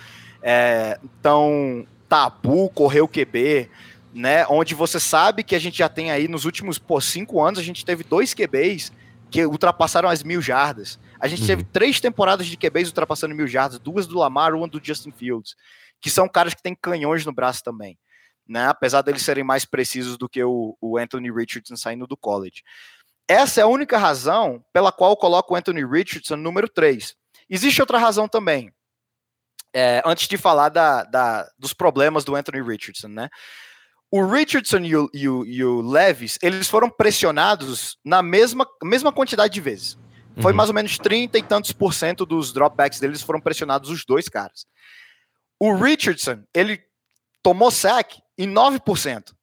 é, tão tabu correr o QB, né? Onde você sabe que a gente já tem aí nos últimos pô, cinco anos, a gente teve dois QBs que ultrapassaram as mil jardas. A gente uhum. teve três temporadas de QBs ultrapassando mil jardas, duas do Lamar, uma do Justin Fields, que são caras que têm canhões no braço também, né? Apesar deles serem mais precisos do que o, o Anthony Richardson saindo do college. Essa é a única razão pela qual eu coloco o Anthony Richardson no número 3. Existe outra razão também. É, antes de falar da, da, dos problemas do Anthony Richardson, né? O Richardson e o, e o, e o Levis, eles foram pressionados na mesma, mesma quantidade de vezes. Foi uhum. mais ou menos 30 e tantos por cento dos dropbacks deles foram pressionados os dois caras. O Richardson, ele tomou sack em 9%.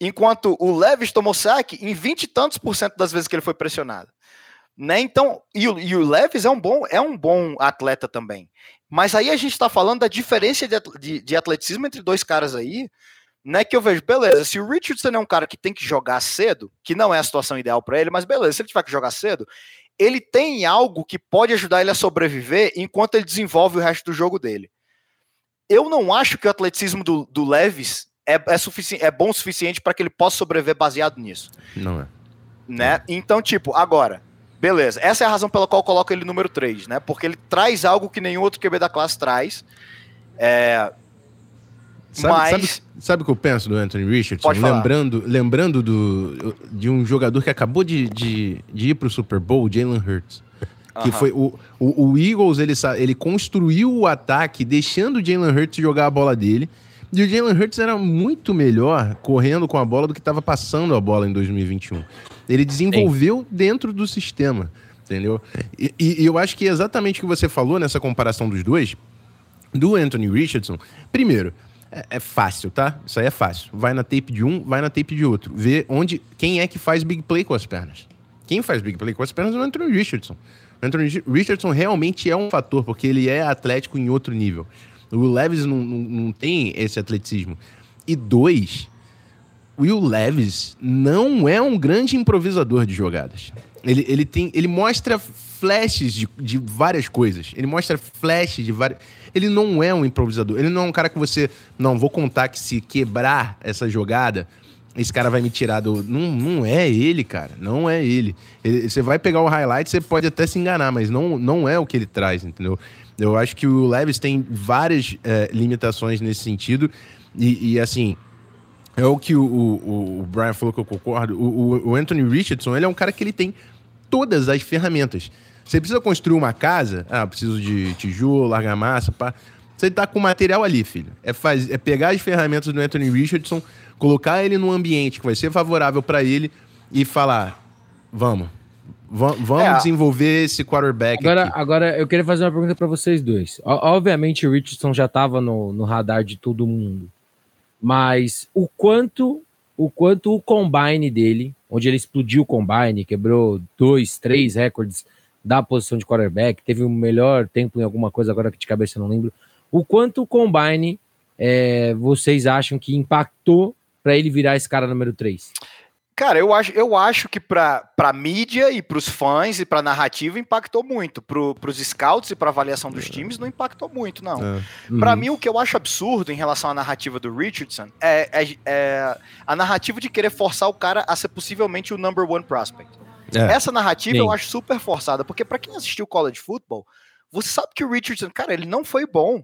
Enquanto o Levis tomou sack em 20 e tantos por cento das vezes que ele foi pressionado. Né? Então, e o, e o Levis é um bom é um bom atleta também. Mas aí a gente está falando da diferença de, de, de atleticismo entre dois caras aí, né, que eu vejo, beleza, se o Richardson é um cara que tem que jogar cedo, que não é a situação ideal para ele, mas beleza, se ele tiver que jogar cedo, ele tem algo que pode ajudar ele a sobreviver enquanto ele desenvolve o resto do jogo dele. Eu não acho que o atleticismo do, do Leves é, é, é bom o suficiente para que ele possa sobreviver baseado nisso. Não é. Né? Então, tipo, agora, beleza. Essa é a razão pela qual eu coloco ele número 3, né? Porque ele traz algo que nenhum outro QB da classe traz. É, Sabe, Mas... sabe, sabe o que eu penso do Anthony Richardson? Lembrando, lembrando do, de um jogador que acabou de, de, de ir para o Super Bowl, Jalen Hurts. Que foi o, o, o, Eagles, ele, ele construiu o ataque deixando o Jalen Hurts jogar a bola dele. E o Jalen Hurts era muito melhor correndo com a bola do que estava passando a bola em 2021. Ele desenvolveu Sim. dentro do sistema, entendeu? E, e, eu acho que é exatamente o que você falou nessa comparação dos dois, do Anthony Richardson. Primeiro, é, é, fácil, tá? Isso aí é fácil. Vai na tape de um, vai na tape de outro. Vê onde, quem é que faz big play com as pernas. Quem faz big play com as pernas é o Anthony Richardson. O Anthony Richardson realmente é um fator, porque ele é atlético em outro nível. O Levis não, não, não tem esse atleticismo. E dois, Will Levis não é um grande improvisador de jogadas. Ele, ele, tem, ele mostra flashes de, de várias coisas. Ele mostra flashes de várias ele não é um improvisador. Ele não é um cara que você. Não, vou contar que se quebrar essa jogada, esse cara vai me tirar do. Não, não é ele, cara. Não é ele. ele. Você vai pegar o highlight, você pode até se enganar, mas não, não é o que ele traz, entendeu? Eu acho que o Levis tem várias é, limitações nesse sentido. E, e, assim, é o que o, o, o, Brian falou que eu concordo. O, o Anthony Richardson, ele é um cara que ele tem todas as ferramentas. Você precisa construir uma casa? Ah, preciso de tijolo, argamassa, pá. Você tá com material ali, filho. É, faz, é pegar as ferramentas do Anthony Richardson, colocar ele num ambiente que vai ser favorável para ele e falar: vamos, vamos é. desenvolver esse quarterback. Agora, aqui. agora eu queria fazer uma pergunta para vocês dois. Obviamente, o Richardson já estava no, no radar de todo mundo, mas o quanto o quanto o combine dele, onde ele explodiu o combine, quebrou dois, três recordes da posição de quarterback, teve o um melhor tempo em alguma coisa, agora que de cabeça eu não lembro. O quanto o Combine é, vocês acham que impactou para ele virar esse cara número 3? Cara, eu acho, eu acho que para a mídia e para os fãs e para a narrativa impactou muito. Para os scouts e para avaliação dos times não impactou muito, não. É. Uhum. Para mim, o que eu acho absurdo em relação à narrativa do Richardson é, é, é, a narrativa de querer forçar o cara a ser possivelmente o number one prospect. É. Essa narrativa Sim. eu acho super forçada, porque para quem assistiu college football, você sabe que o Richardson, cara, ele não foi bom.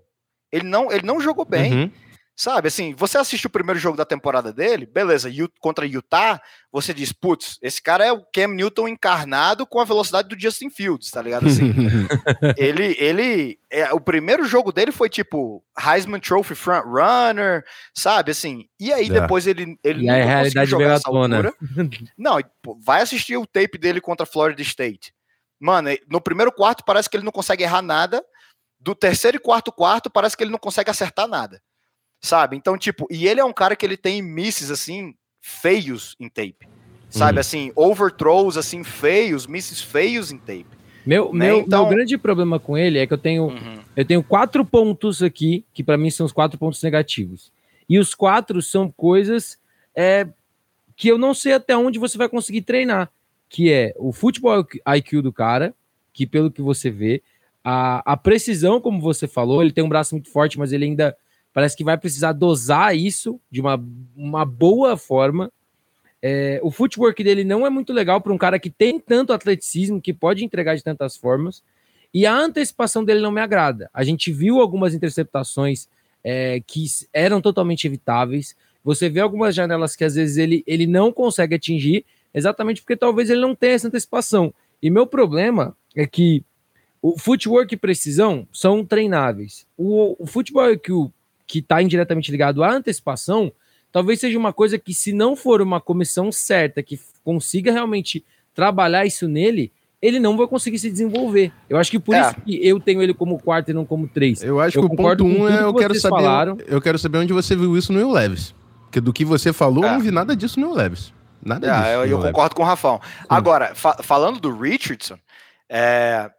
Ele não, ele não jogou bem. Uhum. Sabe, assim, você assiste o primeiro jogo da temporada dele, beleza, contra Utah, você diz, putz, esse cara é o Cam Newton encarnado com a velocidade do Justin Fields, tá ligado? Assim, ele, ele, é, o primeiro jogo dele foi tipo Heisman Trophy front runner, sabe, assim, e aí é. depois ele, ele e a realidade jogar essa altura. Não, vai assistir o tape dele contra Florida State. Mano, no primeiro quarto parece que ele não consegue errar nada, do terceiro e quarto quarto parece que ele não consegue acertar nada sabe? Então, tipo, e ele é um cara que ele tem misses, assim, feios em tape, sabe? Uhum. Assim, overthrows, assim, feios, misses feios em tape. Meu, né? meu, então... meu grande problema com ele é que eu tenho, uhum. eu tenho quatro pontos aqui, que para mim são os quatro pontos negativos. E os quatro são coisas é, que eu não sei até onde você vai conseguir treinar, que é o futebol IQ do cara, que pelo que você vê, a, a precisão, como você falou, ele tem um braço muito forte, mas ele ainda Parece que vai precisar dosar isso de uma, uma boa forma. É, o footwork dele não é muito legal para um cara que tem tanto atleticismo, que pode entregar de tantas formas. E a antecipação dele não me agrada. A gente viu algumas interceptações é, que eram totalmente evitáveis. Você vê algumas janelas que às vezes ele, ele não consegue atingir, exatamente porque talvez ele não tenha essa antecipação. E meu problema é que o footwork e precisão são treináveis. O, o futebol IQ que está indiretamente ligado à antecipação, talvez seja uma coisa que, se não for uma comissão certa que consiga realmente trabalhar isso nele, ele não vai conseguir se desenvolver. Eu acho que por é. isso que eu tenho ele como quarto e não como três. Eu acho eu que o ponto um é eu quero saber. Falaram. Eu quero saber onde você viu isso no Will Leves. Porque do que você falou, é. eu não vi nada disso no Will Leves. Nada é, disso. Eu, eu concordo com o Rafão. Sim. Agora, fa falando do Richardson, é,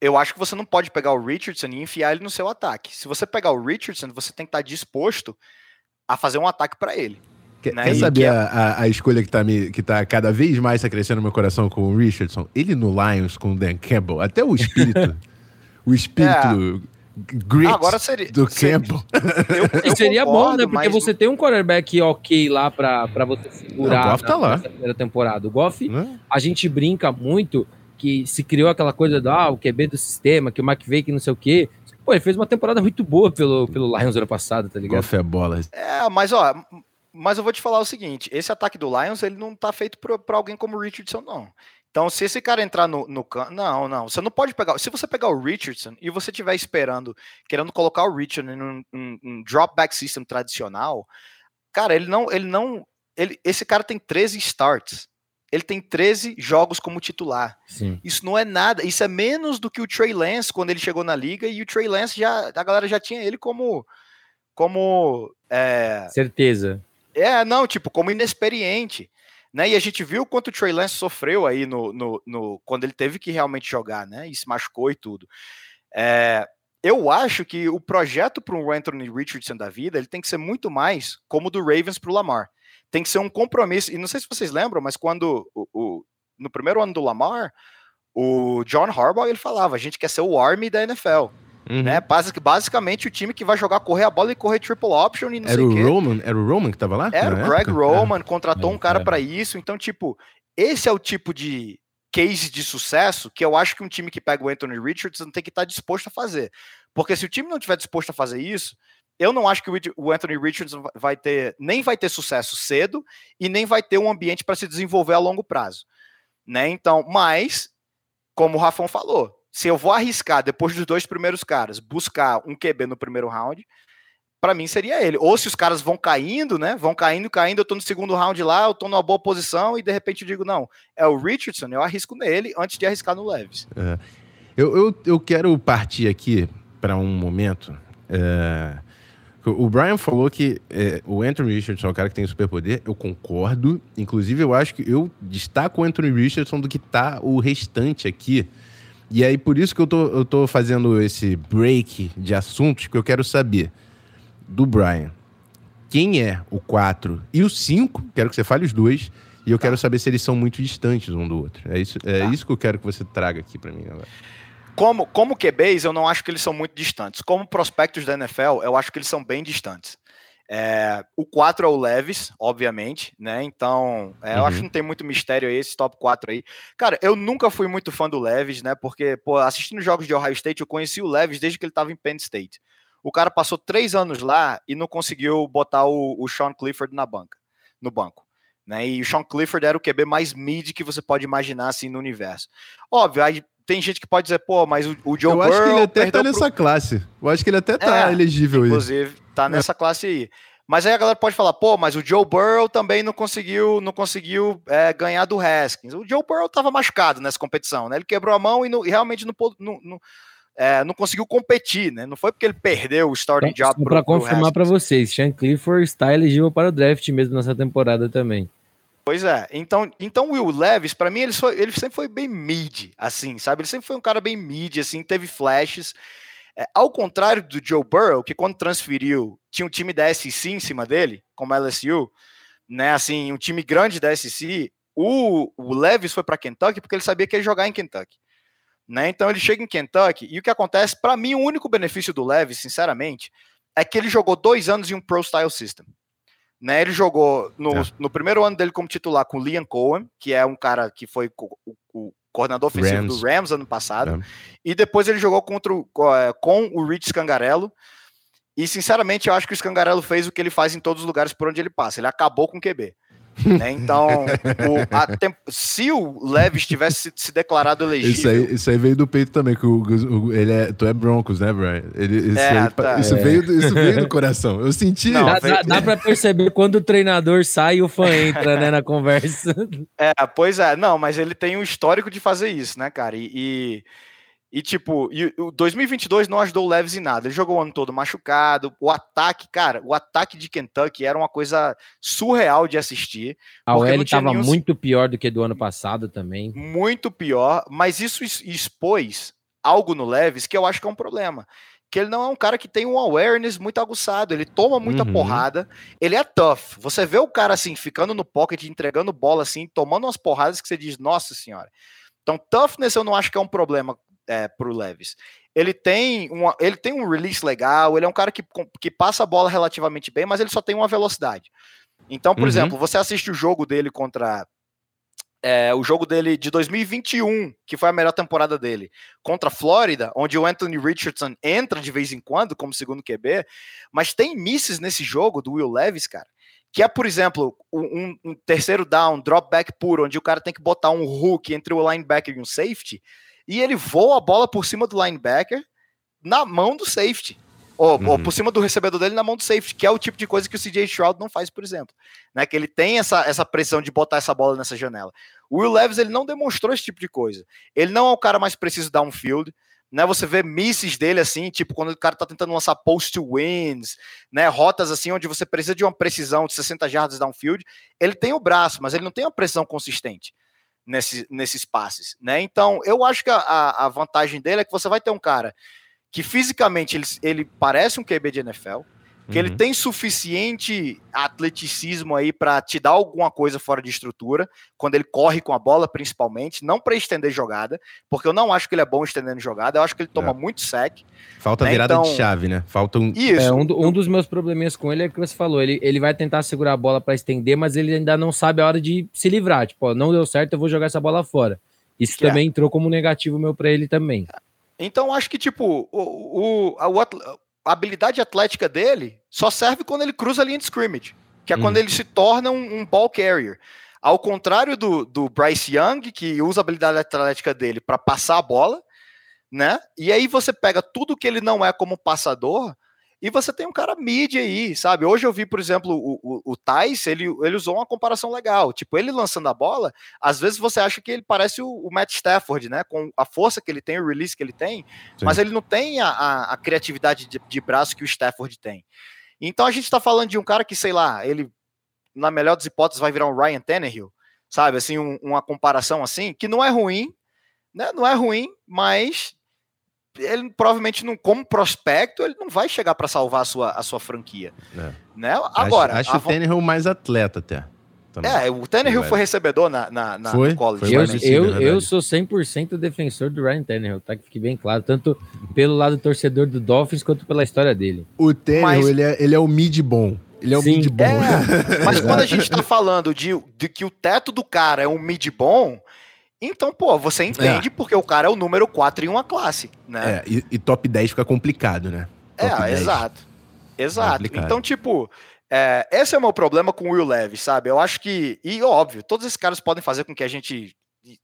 eu acho que você não pode pegar o Richardson e enfiar ele no seu ataque. Se você pegar o Richardson, você tem que estar disposto a fazer um ataque para ele. Quer, né? quer saber que é... a, a, escolha que tá, me, que tá cada vez mais tá crescendo no meu coração com o Richardson? Ele no Lions com o Dan Campbell, até o espírito, o espírito é. Grit Agora seria, do Campbell. Eu, eu seria concordo, bom, né? Porque você tem um quarterback ok lá pra, pra você segurar o Goff tá lá. primeira temporada. O Goff, né? a gente brinca muito que se criou aquela coisa do ah, o QB do sistema, que o McVay que não sei o quê. Pô, ele fez uma temporada muito boa pelo, pelo Lions ano passado, tá ligado? Goff é bola. É, mas ó, mas eu vou te falar o seguinte: esse ataque do Lions ele não tá feito para alguém como o Richardson, não. Então, se esse cara entrar no, no não, não, você não pode pegar. Se você pegar o Richardson e você estiver esperando, querendo colocar o Richardson em um, um, um drop back system tradicional, cara, ele não, ele não, ele, esse cara tem 13 starts. Ele tem 13 jogos como titular. Sim. Isso não é nada. Isso é menos do que o Trey Lance quando ele chegou na liga e o Trey Lance já, a galera já tinha ele como, como é... certeza. É, não, tipo, como inexperiente. Né? E a gente viu quanto o Trey Lance sofreu aí no, no, no, quando ele teve que realmente jogar, né? E se machucou e tudo. É, eu acho que o projeto para o Anthony Richardson da vida ele tem que ser muito mais como o do Ravens para o Lamar. Tem que ser um compromisso. E não sei se vocês lembram, mas quando o, o, no primeiro ano do Lamar, o John Harbaugh ele falava: a gente quer ser o Army da NFL. Uhum. Né? Basic, basicamente o time que vai jogar correr a bola e correr triple option e não era sei o quê. Roman, era o Roman que tava lá? Era o Greg época? Roman, contratou é, um cara é. para isso. Então, tipo, esse é o tipo de case de sucesso que eu acho que um time que pega o Anthony Richardson tem que estar tá disposto a fazer. Porque se o time não estiver disposto a fazer isso, eu não acho que o Anthony Richardson vai ter, nem vai ter sucesso cedo e nem vai ter um ambiente para se desenvolver a longo prazo. Né? Então, mas, como o Rafão falou, se eu vou arriscar, depois dos dois primeiros caras, buscar um QB no primeiro round, para mim seria ele. Ou se os caras vão caindo, né? Vão caindo, caindo, eu tô no segundo round lá, eu tô numa boa posição e de repente eu digo, não, é o Richardson, eu arrisco nele antes de arriscar no Leves. É. Eu, eu, eu quero partir aqui para um momento. É... O Brian falou que é, o Anthony Richardson é o cara que tem superpoder. Eu concordo. Inclusive, eu acho que eu destaco o Anthony Richardson do que tá o restante aqui e aí, por isso que eu tô, eu tô fazendo esse break de assuntos, que eu quero saber do Brian. Quem é o 4 e o 5? Quero que você fale os dois. E eu tá. quero saber se eles são muito distantes um do outro. É isso, é tá. isso que eu quero que você traga aqui para mim agora. Como, como QBs, eu não acho que eles são muito distantes. Como prospectos da NFL, eu acho que eles são bem distantes. É, o 4 é o Leves, obviamente, né? Então, é, uhum. eu acho que uhum. não tem muito mistério aí, esse top 4 aí. Cara, eu nunca fui muito fã do Leves, né? Porque, pô, assistindo jogos de Ohio State, eu conheci o Leves desde que ele estava em Penn State. O cara passou três anos lá e não conseguiu botar o, o Sean Clifford na banca, no banco. Né? E o Sean Clifford era o QB mais mid que você pode imaginar assim no universo. Óbvio, aí tem gente que pode dizer, pô, mas o, o Joe Eu Burrow acho que ele até tá nessa pro... classe. Eu acho que ele até tá é, elegível inclusive, aí. Inclusive, tá é. nessa classe aí. Mas aí a galera pode falar, pô, mas o Joe Burrow também não conseguiu, não conseguiu é, ganhar do Haskins. O Joe Burrow estava machucado nessa competição, né? Ele quebrou a mão e, não, e realmente não, não, não, é, não, conseguiu competir, né? Não foi porque ele perdeu o starting então, job para confirmar para vocês, Sean Clifford está elegível para o draft mesmo nessa temporada também. Pois é. Então, então o Will Levis, para mim, ele, ele sempre foi bem mid, assim, sabe? Ele sempre foi um cara bem mid, assim, teve flashes. É, ao contrário do Joe Burrow, que quando transferiu, tinha um time da SEC em cima dele, como LSU, né, assim, um time grande da SEC, o, o Levis foi para Kentucky porque ele sabia que ia jogar em Kentucky. Né? Então ele chega em Kentucky e o que acontece, para mim, o único benefício do Levis, sinceramente, é que ele jogou dois anos em um Pro Style System. Né, ele jogou no, é. no primeiro ano dele como titular com o Liam Cohen, que é um cara que foi o, o, coordenador ofensivo Rams. do Rams ano passado. É. E depois ele jogou contra o, é, com o Rich Scangarello. E, sinceramente, eu acho que o Scangarello fez o que ele faz em todos os lugares por onde ele passa. Ele acabou com o QB. Né? Então, o, temp... se o Leves tivesse se declarado elegível. Isso aí, isso aí veio do peito também, que o, o, ele é, tu é Broncos, né, Brian? Ele, isso, é, aí, tá, isso, é. veio, isso veio do coração. Eu senti. Não, dá, dá, dá pra perceber quando o treinador sai e o fã entra, né, na conversa. É, pois é, não, mas ele tem um histórico de fazer isso, né, cara? e... e e tipo, e o 2022 não ajudou o Leves em nada. Ele jogou o ano todo machucado. O ataque, cara, o ataque de Kentucky era uma coisa surreal de assistir. A OL estava nenhum... muito pior do que do ano passado também. Muito pior, mas isso expôs algo no Leves que eu acho que é um problema. que ele não é um cara que tem um awareness muito aguçado, ele toma muita uhum. porrada, ele é tough. Você vê o cara assim, ficando no pocket, entregando bola assim, tomando umas porradas que você diz, nossa senhora. Então, toughness eu não acho que é um problema é, pro Levis. Ele tem, uma, ele tem um release legal, ele é um cara que, que passa a bola relativamente bem, mas ele só tem uma velocidade. Então, por uhum. exemplo, você assiste o jogo dele contra é, o jogo dele de 2021, que foi a melhor temporada dele, contra a Flórida, onde o Anthony Richardson entra de vez em quando como segundo QB, mas tem misses nesse jogo do Will Levis, cara, que é, por exemplo, um, um terceiro down, drop back puro, onde o cara tem que botar um hook entre o linebacker e um safety, e ele voa a bola por cima do linebacker na mão do safety. Ou, uhum. ou, por cima do recebedor dele na mão do safety, que é o tipo de coisa que o CJ Stroud não faz, por exemplo. Né? Que ele tem essa, essa pressão de botar essa bola nessa janela. O Will Levis ele não demonstrou esse tipo de coisa. Ele não é o cara mais preciso downfield. Né, você vê misses dele assim, tipo quando o cara tá tentando lançar post to wins, né, rotas assim onde você precisa de uma precisão de 60 jardas downfield, ele tem o braço, mas ele não tem uma precisão consistente nesse, nesses passes, né? Então, eu acho que a, a vantagem dele é que você vai ter um cara que fisicamente ele, ele parece um QB de NFL, que uhum. ele tem suficiente atleticismo aí para te dar alguma coisa fora de estrutura, quando ele corre com a bola, principalmente, não para estender jogada, porque eu não acho que ele é bom estendendo jogada, eu acho que ele toma é. muito sec. Falta né? virada então... de chave, né? Falta um. Isso. É, um, um, dos meus probleminhas com ele é que você falou, ele, ele vai tentar segurar a bola para estender, mas ele ainda não sabe a hora de se livrar. Tipo, ó, não deu certo, eu vou jogar essa bola fora. Isso que também é. entrou como negativo meu para ele também. Então acho que, tipo, o, o, a, a, habilidade atlética dele só serve quando ele cruza a linha de scrimmage, que é hum. quando ele se torna um, um, ball carrier. Ao contrário do, do Bryce Young, que usa a habilidade atlética dele para passar a bola, né? E aí você pega tudo que ele não é como passador e você tem um cara mid aí, sabe? Hoje eu vi, por exemplo, o, o, o Thais, ele, ele usou uma comparação legal. Tipo, ele lançando a bola, às vezes você acha que ele parece o, o Matt Stafford, né? Com a força que ele tem, o release que ele tem, Sim. mas ele não tem a, a, a criatividade de, de, braço que o Stafford tem. Então a gente tá falando de um cara que, sei lá, ele, na melhor das hipóteses, vai virar um Ryan Tannehill, sabe? Assim, um, uma comparação assim, que não é ruim, né? Não é ruim, mas ele provavelmente não, como prospecto, ele não vai chegar para salvar a sua, a sua franquia. É. Né? Agora, acho, acho o Tannehill mais atleta até. Também. É, o Tannehill foi recebedor na, na, na foi? college. Foi eu, eu, eu sou 100% defensor do Ryan Tannehill, tá? Que fique bem claro, tanto pelo lado torcedor do Dolphins quanto pela história dele. O Tannehill, Mas... ele, é, ele é o mid bom. Ele é o mid bom. É, mas quando a gente tá falando de, de que o teto do cara é um mid bom, então, pô, você entende é. porque o cara é o número 4 em uma classe, né? É, e, e top 10 fica complicado, né? Top é, 10. exato. Exato. É então, tipo, é, esse é o meu problema com o Will Levis, sabe? Eu acho que, e óbvio, todos esses caras podem fazer com que a gente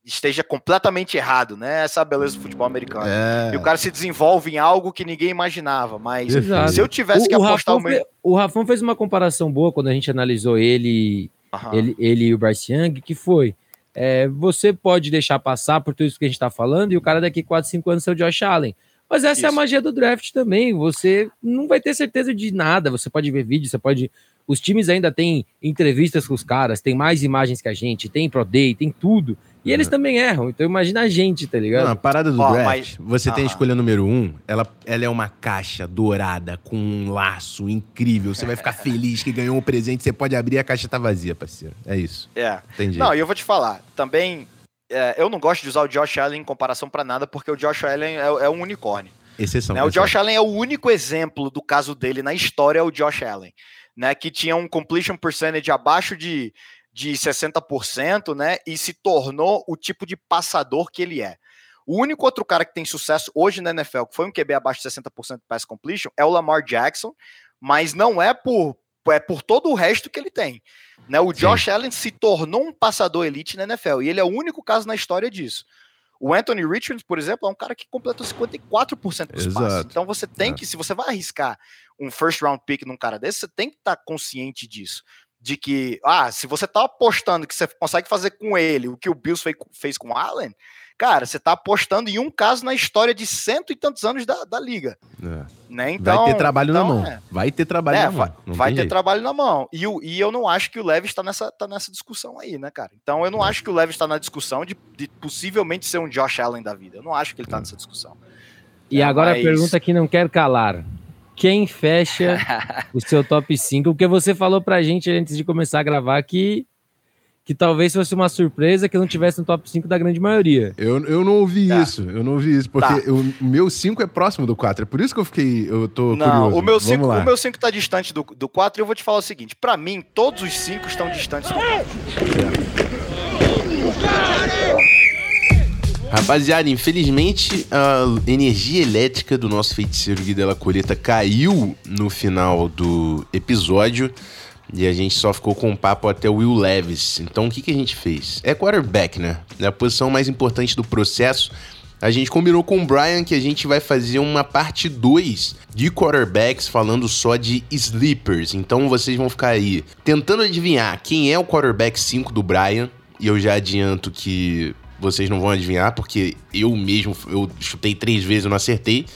esteja completamente errado, né? Essa é a beleza do futebol americano. É. E o cara se desenvolve em algo que ninguém imaginava, mas Exato. se eu tivesse o, que apostar o, Rafão meu... o Rafão fez uma comparação boa quando a gente analisou ele, ele, ele e o Bryce Young, que foi é, você pode deixar passar por tudo isso que a gente está falando e o cara daqui 4, 5 anos ser o Josh Allen. Mas essa isso. é a magia do draft também. Você não vai ter certeza de nada. Você pode ver vídeo, você pode. Os times ainda têm entrevistas com os caras, tem mais imagens que a gente, tem Pro Day, tem tudo. E eles também erram, então imagina a gente, tá ligado? Não, a parada do oh, draft, mas... você tem a escolha número um, ela, ela é uma caixa dourada com um laço incrível. Você vai ficar feliz que ganhou um presente, você pode abrir e a caixa tá vazia, parceiro. É isso. É. Entendi. Não, e eu vou te falar, também, é, eu não gosto de usar o Josh Allen em comparação para nada, porque o Josh Allen é, é um unicórnio. Exceção. Né? O Josh Allen é o único exemplo do caso dele na história, é o Josh Allen. Né, que tinha um completion percentage abaixo de de 60%, né? E se tornou o tipo de passador que ele é. O único outro cara que tem sucesso hoje na NFL, que foi um QB abaixo de 60% de pass completion, é o Lamar Jackson, mas não é por é por todo o resto que ele tem. Né? O Josh Sim. Allen se tornou um passador elite na NFL e ele é o único caso na história disso. O Anthony Richards, por exemplo, é um cara que completou 54% dos Exato. passes. Então você tem é. que, se você vai arriscar um first round pick num cara desse, você tem que estar tá consciente disso de que, ah, se você tá apostando que você consegue fazer com ele o que o Bills fez, fez com o Allen, cara, você tá apostando em um caso na história de cento e tantos anos da, da liga. É. Né? Então, vai ter trabalho então, na mão. É. Vai ter trabalho é, na mão. Vai, vai ter jeito. trabalho na mão. E, e eu não acho que o Leves está nessa, tá nessa discussão aí, né, cara? Então eu não acho que o Leves está na discussão de, de, possivelmente ser um Josh Allen da vida. Eu não acho que ele está nessa discussão. E é, agora mas... a pergunta que não quer calar. Quem fecha o seu top 5? Porque você falou pra gente antes de começar a gravar que que talvez fosse uma surpresa que não tivesse no top 5 da grande maioria. Eu, eu não ouvi tá. isso, eu não ouvi isso, porque tá. o meu 5 é próximo do 4, é por isso que eu fiquei, eu tô não, curioso. O meu 5 o meu 5 tá distante do, do 4 e eu vou te falar o seguinte, para mim, todos os 5 estão distantes do 4. Rapaziada, infelizmente a energia elétrica do nosso feiticeiro Gui Della Coleta caiu no final do episódio. E a gente só ficou com um papo até o Will Levis. Então o que, que a gente fez? É quarterback, né? É a posição mais importante do processo. A gente combinou com o Brian que a gente vai fazer uma parte 2 de quarterbacks falando só de sleepers. Então vocês vão ficar aí tentando adivinhar quem é o quarterback 5 do Brian. E eu já adianto que vocês não vão adivinhar, porque eu mesmo eu chutei três vezes e não acertei.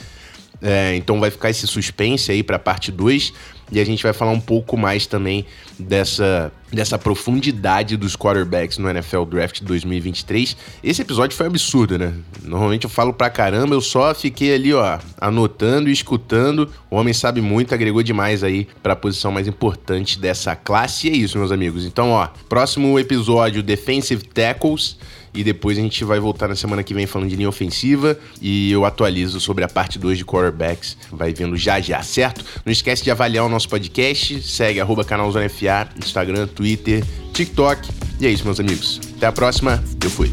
É, então vai ficar esse suspense aí para parte 2 e a gente vai falar um pouco mais também dessa, dessa profundidade dos quarterbacks no NFL Draft 2023. Esse episódio foi absurdo, né? Normalmente eu falo pra caramba, eu só fiquei ali, ó, anotando e escutando. O homem sabe muito, agregou demais aí para a posição mais importante dessa classe. E é isso, meus amigos. Então, ó, próximo episódio Defensive Tackles. E depois a gente vai voltar na semana que vem falando de linha ofensiva. E eu atualizo sobre a parte 2 de quarterbacks. Vai vendo já já, certo? Não esquece de avaliar o nosso podcast. Segue arroba canal Zona FA, Instagram, Twitter, TikTok. E é isso, meus amigos. Até a próxima. Eu fui.